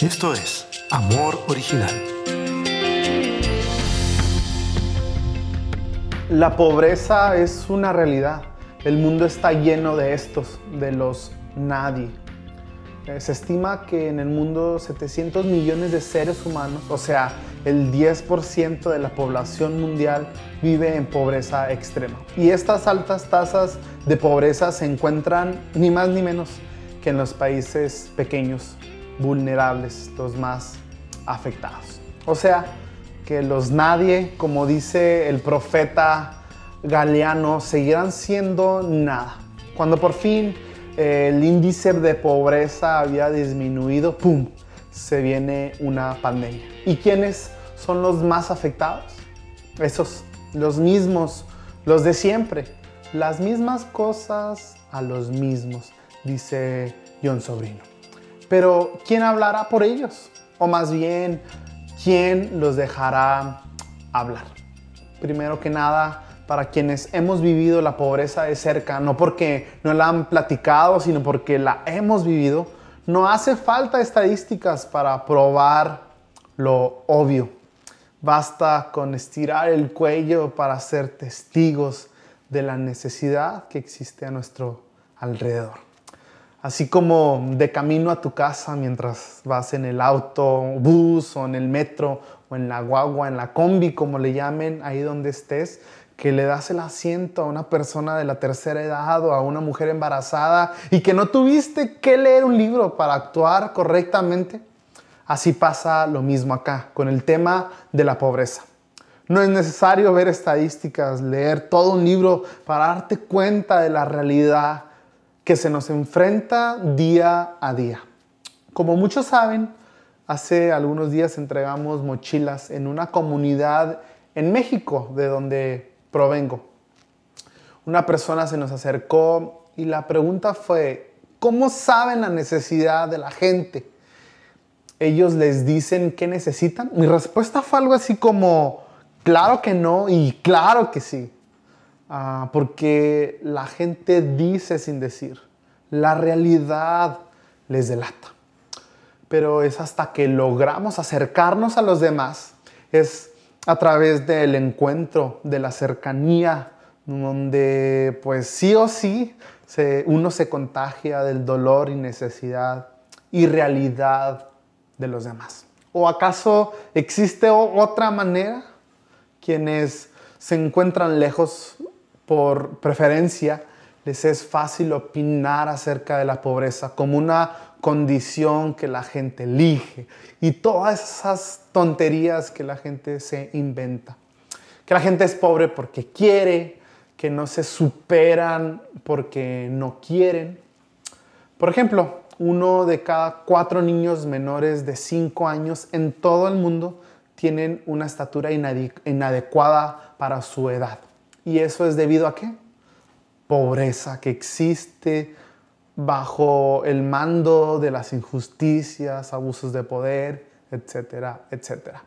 Esto es Amor Original. La pobreza es una realidad. El mundo está lleno de estos, de los nadie. Eh, Se estima que en el mundo 700 millones de seres humanos, o sea, el 10% de la población mundial vive en pobreza extrema. Y estas altas tasas de pobreza se encuentran ni más ni menos que en los países pequeños, vulnerables, los más afectados. O sea, que los nadie, como dice el profeta Galeano, seguirán siendo nada. Cuando por fin eh, el índice de pobreza había disminuido, ¡pum! se viene una pandemia. ¿Y quiénes son los más afectados? Esos, los mismos, los de siempre. Las mismas cosas a los mismos, dice John Sobrino. Pero ¿quién hablará por ellos? O más bien, ¿quién los dejará hablar? Primero que nada, para quienes hemos vivido la pobreza de cerca, no porque no la han platicado, sino porque la hemos vivido, no hace falta estadísticas para probar lo obvio. Basta con estirar el cuello para ser testigos de la necesidad que existe a nuestro alrededor. Así como de camino a tu casa mientras vas en el autobús o en el metro o en la guagua, en la combi, como le llamen, ahí donde estés, que le das el asiento a una persona de la tercera edad o a una mujer embarazada y que no tuviste que leer un libro para actuar correctamente. Así pasa lo mismo acá con el tema de la pobreza. No es necesario ver estadísticas, leer todo un libro para darte cuenta de la realidad que se nos enfrenta día a día. Como muchos saben, hace algunos días entregamos mochilas en una comunidad en México, de donde provengo. Una persona se nos acercó y la pregunta fue, ¿cómo saben la necesidad de la gente? Ellos les dicen qué necesitan. Mi respuesta fue algo así como, claro que no y claro que sí. Ah, porque la gente dice sin decir. La realidad les delata. Pero es hasta que logramos acercarnos a los demás, es a través del encuentro, de la cercanía, donde pues sí o sí se, uno se contagia del dolor y necesidad y realidad de los demás. ¿O acaso existe otra manera? Quienes se encuentran lejos por preferencia, les es fácil opinar acerca de la pobreza como una condición que la gente elige y todas esas tonterías que la gente se inventa. Que la gente es pobre porque quiere, que no se superan porque no quieren. Por ejemplo, uno de cada cuatro niños menores de 5 años en todo el mundo tienen una estatura inadecuada para su edad. ¿Y eso es debido a qué? Pobreza que existe bajo el mando de las injusticias, abusos de poder, etcétera, etcétera.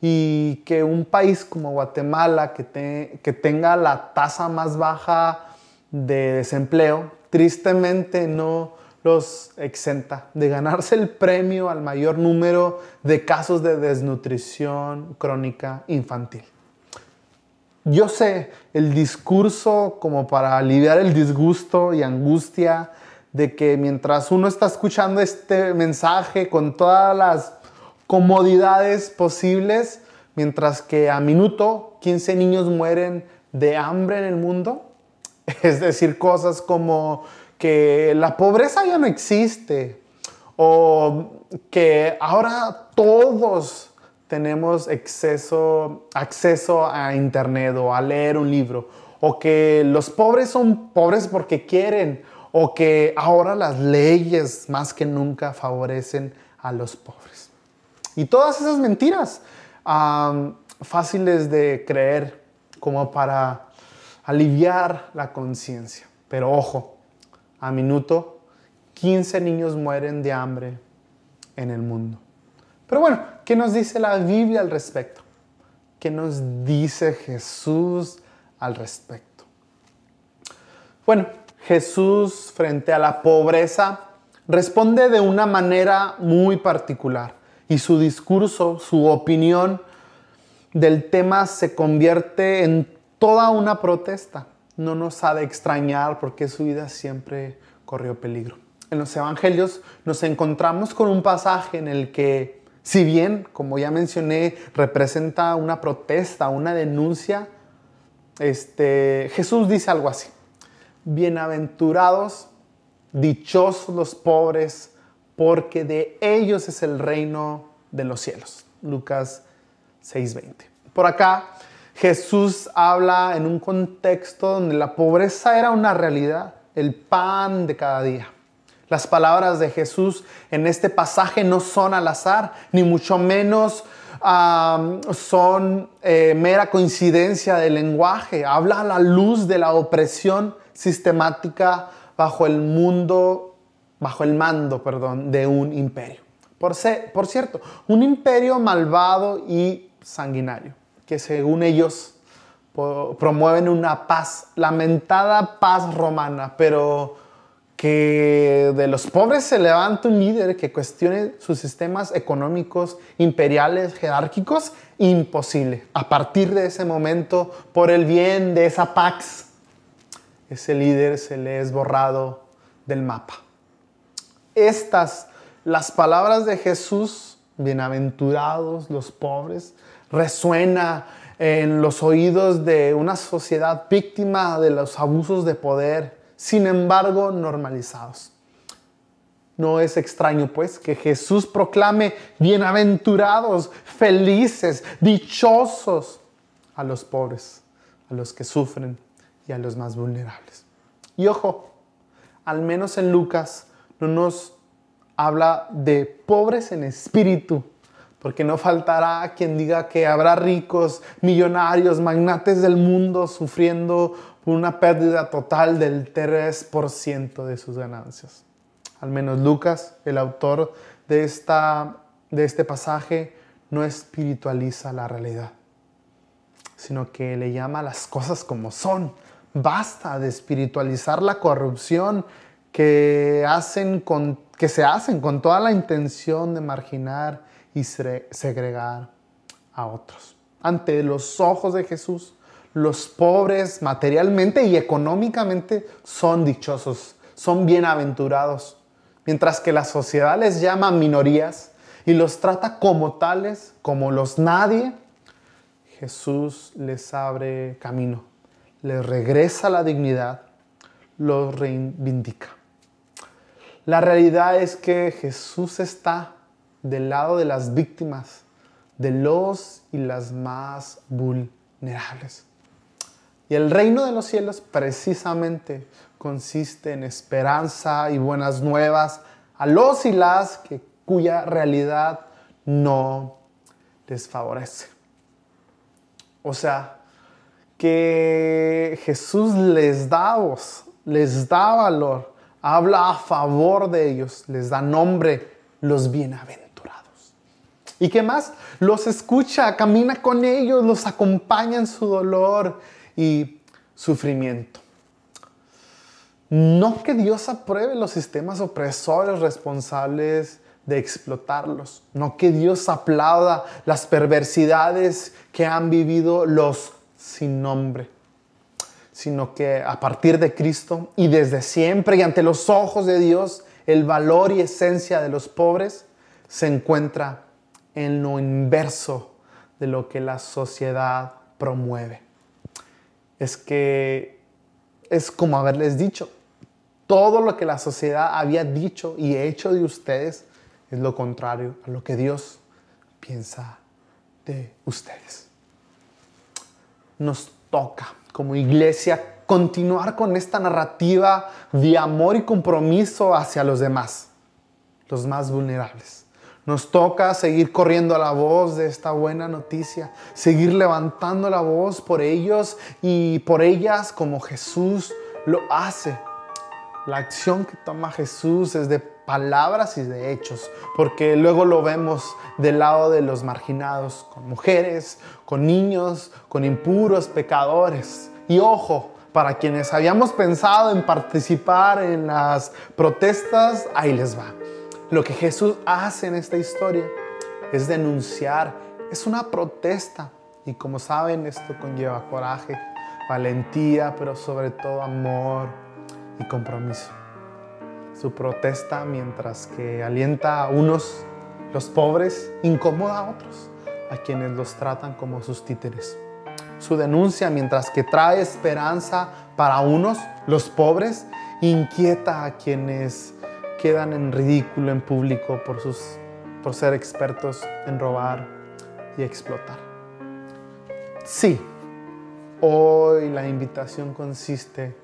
Y que un país como Guatemala, que, que tenga la tasa más baja de desempleo, tristemente no los exenta de ganarse el premio al mayor número de casos de desnutrición crónica infantil. Yo sé el discurso como para aliviar el disgusto y angustia de que mientras uno está escuchando este mensaje con todas las comodidades posibles, mientras que a minuto 15 niños mueren de hambre en el mundo, es decir, cosas como que la pobreza ya no existe o que ahora todos tenemos exceso, acceso a internet o a leer un libro o que los pobres son pobres porque quieren o que ahora las leyes más que nunca favorecen a los pobres. Y todas esas mentiras fáciles de creer como para aliviar la conciencia. Pero ojo, a minuto 15 niños mueren de hambre en el mundo. Pero bueno, ¿qué nos dice la Biblia al respecto? ¿Qué nos dice Jesús al respecto? Bueno, Jesús frente a la pobreza responde de una manera muy particular y su discurso, su opinión del tema se convierte en toda una protesta. No nos ha de extrañar porque su vida siempre corrió peligro. En los evangelios nos encontramos con un pasaje en el que, si bien, como ya mencioné, representa una protesta, una denuncia, este, Jesús dice algo así. Bienaventurados, dichosos los pobres, porque de ellos es el reino de los cielos. Lucas 6:20. Por acá, Jesús habla en un contexto donde la pobreza era una realidad, el pan de cada día. Las palabras de Jesús en este pasaje no son al azar, ni mucho menos son eh, mera coincidencia de lenguaje. Habla a la luz de la opresión sistemática bajo el mundo, bajo el mando, perdón, de un imperio. Por, por cierto, un imperio malvado y sanguinario, que según ellos promueven una paz, lamentada paz romana, pero que de los pobres se levanta un líder que cuestione sus sistemas económicos imperiales, jerárquicos, imposible. A partir de ese momento, por el bien de esa pax, ese líder se le es borrado del mapa. Estas, las palabras de Jesús, bienaventurados los pobres, resuena en los oídos de una sociedad víctima de los abusos de poder, sin embargo normalizados. No es extraño, pues, que Jesús proclame bienaventurados, felices, dichosos a los pobres, a los que sufren y a los más vulnerables. Y ojo, al menos en Lucas no nos habla de pobres en espíritu, porque no faltará quien diga que habrá ricos, millonarios, magnates del mundo sufriendo una pérdida total del 3% de sus ganancias. Al menos Lucas, el autor de, esta, de este pasaje, no espiritualiza la realidad, sino que le llama las cosas como son Basta de espiritualizar la corrupción que, hacen con, que se hacen con toda la intención de marginar y segregar a otros. Ante los ojos de Jesús, los pobres materialmente y económicamente son dichosos, son bienaventurados, mientras que la sociedad les llama minorías y los trata como tales, como los nadie, Jesús les abre camino les regresa la dignidad, los reivindica. La realidad es que Jesús está del lado de las víctimas, de los y las más vulnerables. Y el reino de los cielos precisamente consiste en esperanza y buenas nuevas a los y las que, cuya realidad no les favorece. O sea, que Jesús les da voz, les da valor, habla a favor de ellos, les da nombre, los bienaventurados. ¿Y qué más? Los escucha, camina con ellos, los acompaña en su dolor y sufrimiento. No que Dios apruebe los sistemas opresores responsables de explotarlos. No que Dios aplauda las perversidades que han vivido los sin nombre, sino que a partir de Cristo y desde siempre y ante los ojos de Dios, el valor y esencia de los pobres se encuentra en lo inverso de lo que la sociedad promueve. Es que es como haberles dicho, todo lo que la sociedad había dicho y hecho de ustedes es lo contrario a lo que Dios piensa de ustedes nos toca como iglesia continuar con esta narrativa de amor y compromiso hacia los demás, los más vulnerables. Nos toca seguir corriendo a la voz de esta buena noticia, seguir levantando la voz por ellos y por ellas como Jesús lo hace. La acción que toma Jesús es de palabras y de hechos, porque luego lo vemos del lado de los marginados, con mujeres, con niños, con impuros, pecadores. Y ojo, Para quienes habíamos pensado en participar en las protestas, ahí les va. Lo que Jesús hace en esta historia es denunciar, es una protesta. Y como saben, esto conlleva coraje, valentía, pero sobre todo amor y compromiso. Su protesta, mientras que alienta a unos, los pobres, incomoda a otros, a quienes los tratan como sus títeres su denuncia, mientras que trae esperanza para unos, los pobres, inquieta a quienes quedan en ridículo en público por, sus, por ser expertos en robar y explotar. Sí, hoy la invitación consiste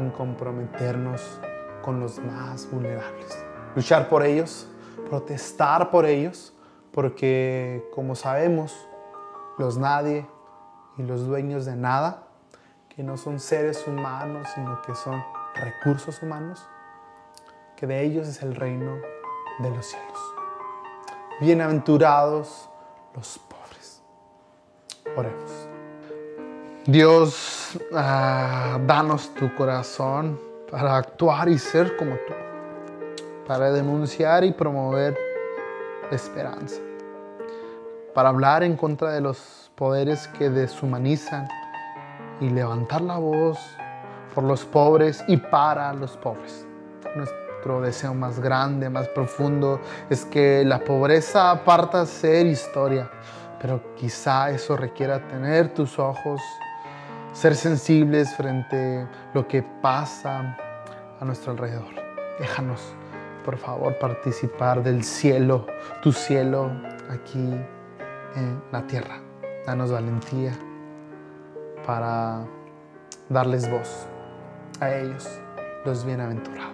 en comprometernos con los más vulnerables, luchar por ellos, protestar por ellos, porque como sabemos, los nadie y los dueños de nada, que no son seres humanos, sino que son recursos humanos, que de ellos es el reino de los cielos. Bienaventurados los pobres. Oremos. Dios, ah, danos tu corazón para actuar y ser como tú, para denunciar y promover esperanza, para hablar en contra de los poderes que deshumanizan y levantar la voz por los pobres y para los pobres. Nuestro deseo más grande, más profundo, es que la pobreza parta a ser historia, pero quizá eso requiera tener tus ojos, ser sensibles frente a lo que pasa a nuestro alrededor. Déjanos, por favor, participar del cielo, tu cielo aquí en la tierra. Danos valentía para darles voz a ellos, los bienaventurados.